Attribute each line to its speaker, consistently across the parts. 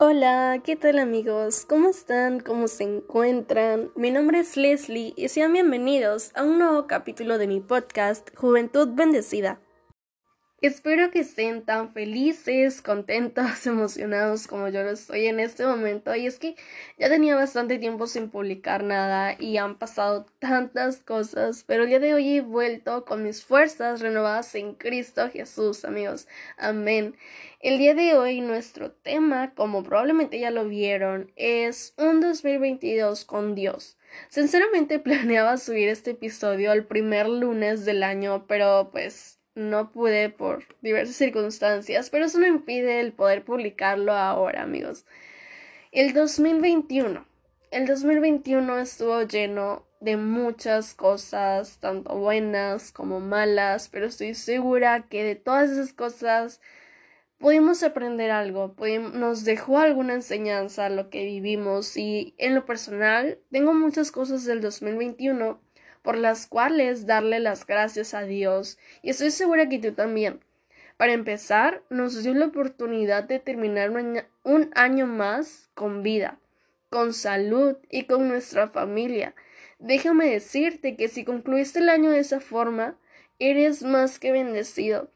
Speaker 1: Hola, ¿qué tal amigos? ¿Cómo están? ¿Cómo se encuentran? Mi nombre es Leslie y sean bienvenidos a un nuevo capítulo de mi podcast Juventud Bendecida. Espero que estén tan felices, contentos, emocionados como yo lo estoy en este momento. Y es que ya tenía bastante tiempo sin publicar nada y han pasado tantas cosas, pero el día de hoy he vuelto con mis fuerzas renovadas en Cristo Jesús, amigos. Amén. El día de hoy nuestro tema, como probablemente ya lo vieron, es un 2022 con Dios. Sinceramente planeaba subir este episodio al primer lunes del año, pero pues no pude por diversas circunstancias, pero eso no impide el poder publicarlo ahora, amigos. El 2021. El 2021 estuvo lleno de muchas cosas, tanto buenas como malas, pero estoy segura que de todas esas cosas pudimos aprender algo, nos dejó alguna enseñanza lo que vivimos y en lo personal tengo muchas cosas del 2021 por las cuales darle las gracias a Dios y estoy segura que tú también. Para empezar, nos dio la oportunidad de terminar un año más con vida, con salud y con nuestra familia. Déjame decirte que si concluiste el año de esa forma, eres más que bendecido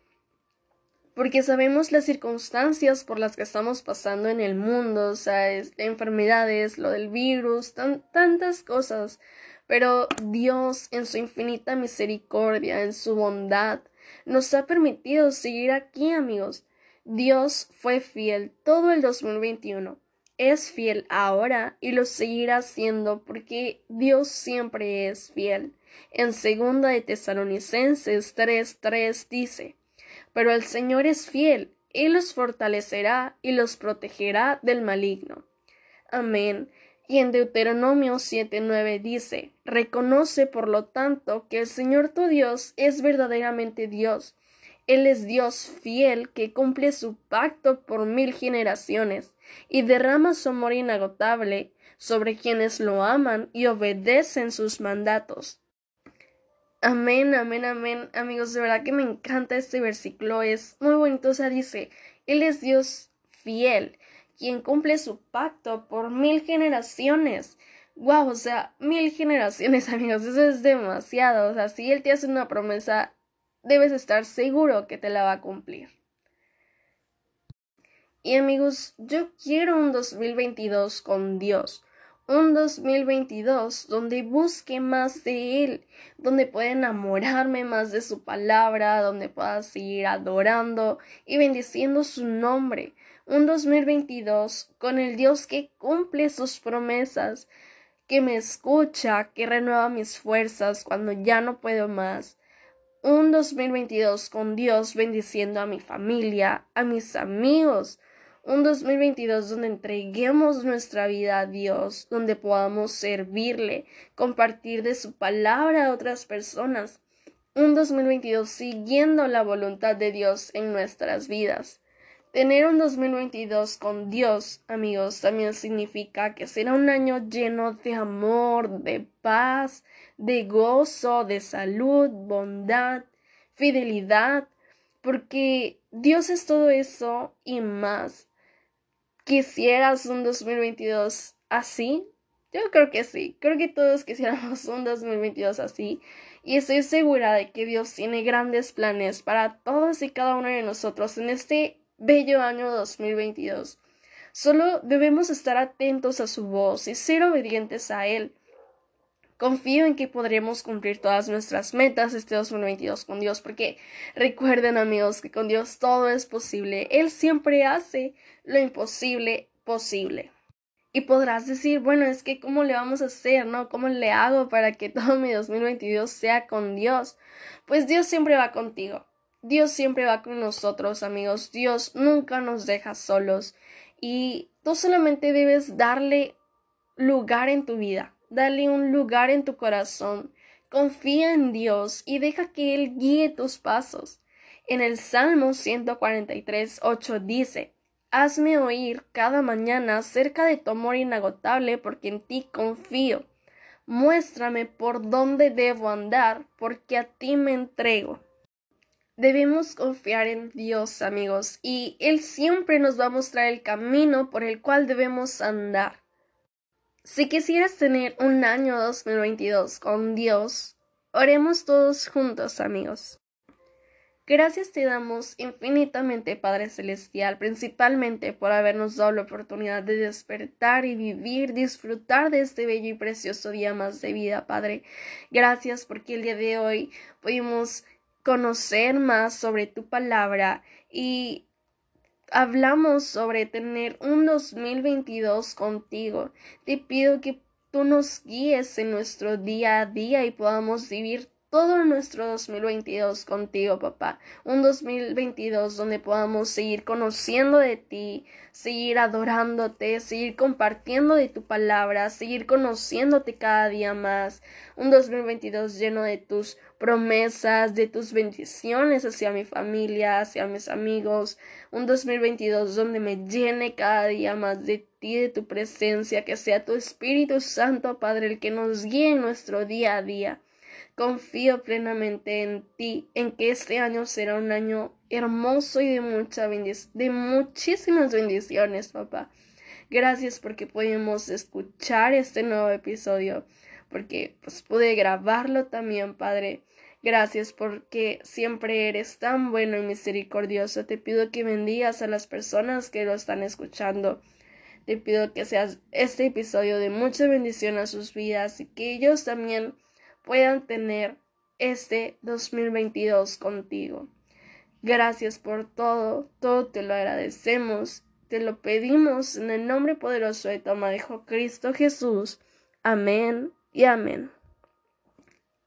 Speaker 1: porque sabemos las circunstancias por las que estamos pasando en el mundo, o sea, enfermedades, lo del virus, tantas cosas. Pero Dios, en su infinita misericordia, en su bondad, nos ha permitido seguir aquí, amigos. Dios fue fiel todo el 2021. Es fiel ahora y lo seguirá siendo porque Dios siempre es fiel. En segunda de Tesalonicenses 3:3 dice: Pero el Señor es fiel, Él los fortalecerá y los protegerá del maligno. Amén. Y en Deuteronomio 7:9 dice, Reconoce por lo tanto que el Señor tu Dios es verdaderamente Dios. Él es Dios fiel que cumple su pacto por mil generaciones y derrama su amor inagotable sobre quienes lo aman y obedecen sus mandatos. Amén, amén, amén. Amigos, de verdad que me encanta este versículo. Es muy bonito. O sea, dice, Él es Dios fiel quien cumple su pacto por mil generaciones. Wow, o sea, mil generaciones, amigos, eso es demasiado. O sea, si él te hace una promesa, debes estar seguro que te la va a cumplir. Y amigos, yo quiero un 2022 con Dios. Un 2022 donde busque más de Él, donde pueda enamorarme más de su palabra, donde pueda seguir adorando y bendiciendo su nombre un 2022 con el Dios que cumple sus promesas, que me escucha, que renueva mis fuerzas cuando ya no puedo más. Un 2022 con Dios bendiciendo a mi familia, a mis amigos. Un 2022 donde entreguemos nuestra vida a Dios, donde podamos servirle, compartir de su palabra a otras personas. Un 2022 siguiendo la voluntad de Dios en nuestras vidas. Tener un 2022 con Dios, amigos, también significa que será un año lleno de amor, de paz, de gozo, de salud, bondad, fidelidad, porque Dios es todo eso y más. ¿Quisieras un 2022 así? Yo creo que sí, creo que todos quisiéramos un 2022 así y estoy segura de que Dios tiene grandes planes para todos y cada uno de nosotros en este bello año 2022. Solo debemos estar atentos a su voz y ser obedientes a Él. Confío en que podremos cumplir todas nuestras metas este 2022 con Dios, porque recuerden amigos que con Dios todo es posible. Él siempre hace lo imposible posible. Y podrás decir, bueno, es que cómo le vamos a hacer, ¿no? ¿Cómo le hago para que todo mi 2022 sea con Dios? Pues Dios siempre va contigo. Dios siempre va con nosotros, amigos. Dios nunca nos deja solos. Y tú solamente debes darle lugar en tu vida, darle un lugar en tu corazón. Confía en Dios y deja que Él guíe tus pasos. En el Salmo 143, 8 dice, Hazme oír cada mañana cerca de tu amor inagotable porque en ti confío. Muéstrame por dónde debo andar porque a ti me entrego. Debemos confiar en Dios, amigos, y Él siempre nos va a mostrar el camino por el cual debemos andar. Si quisieras tener un año 2022 con Dios, oremos todos juntos, amigos. Gracias te damos infinitamente, Padre Celestial, principalmente por habernos dado la oportunidad de despertar y vivir, disfrutar de este bello y precioso día más de vida, Padre. Gracias porque el día de hoy pudimos conocer más sobre tu palabra y hablamos sobre tener un 2022 contigo. Te pido que tú nos guíes en nuestro día a día y podamos vivir todo nuestro 2022 contigo, papá. Un 2022 donde podamos seguir conociendo de ti, seguir adorándote, seguir compartiendo de tu palabra, seguir conociéndote cada día más. Un 2022 lleno de tus promesas, de tus bendiciones hacia mi familia, hacia mis amigos. Un 2022 donde me llene cada día más de ti, de tu presencia, que sea tu Espíritu Santo, Padre, el que nos guíe en nuestro día a día. Confío plenamente en ti, en que este año será un año hermoso y de mucha de muchísimas bendiciones, papá. Gracias porque pudimos escuchar este nuevo episodio, porque pues pude grabarlo también, Padre. Gracias porque siempre eres tan bueno y misericordioso. Te pido que bendigas a las personas que lo están escuchando. Te pido que seas este episodio de mucha bendición a sus vidas y que ellos también puedan tener este 2022 contigo. Gracias por todo, todo te lo agradecemos, te lo pedimos en el nombre poderoso de tu amado Cristo Jesús. Amén y amén.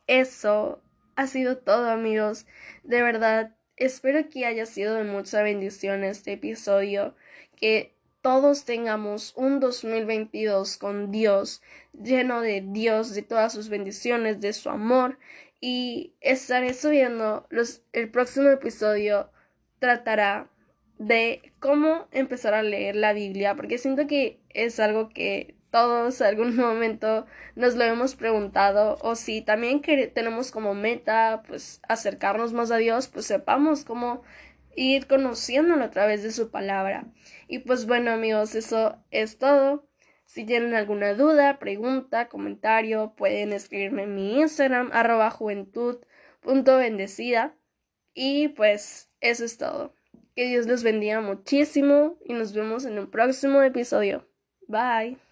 Speaker 1: Eso ha sido todo amigos. De verdad, espero que haya sido de mucha bendición este episodio, que todos tengamos un 2022 con Dios, lleno de Dios, de todas sus bendiciones, de su amor. Y estaré subiendo los, el próximo episodio tratará de cómo empezar a leer la Biblia, porque siento que es algo que todos algún momento nos lo hemos preguntado o si también que tenemos como meta pues acercarnos más a Dios, pues sepamos cómo ir conociéndolo a través de su palabra. Y pues bueno amigos, eso es todo. Si tienen alguna duda, pregunta, comentario, pueden escribirme en mi Instagram, arroba juventud.bendecida. Y pues eso es todo. Que Dios los bendiga muchísimo y nos vemos en un próximo episodio. Bye.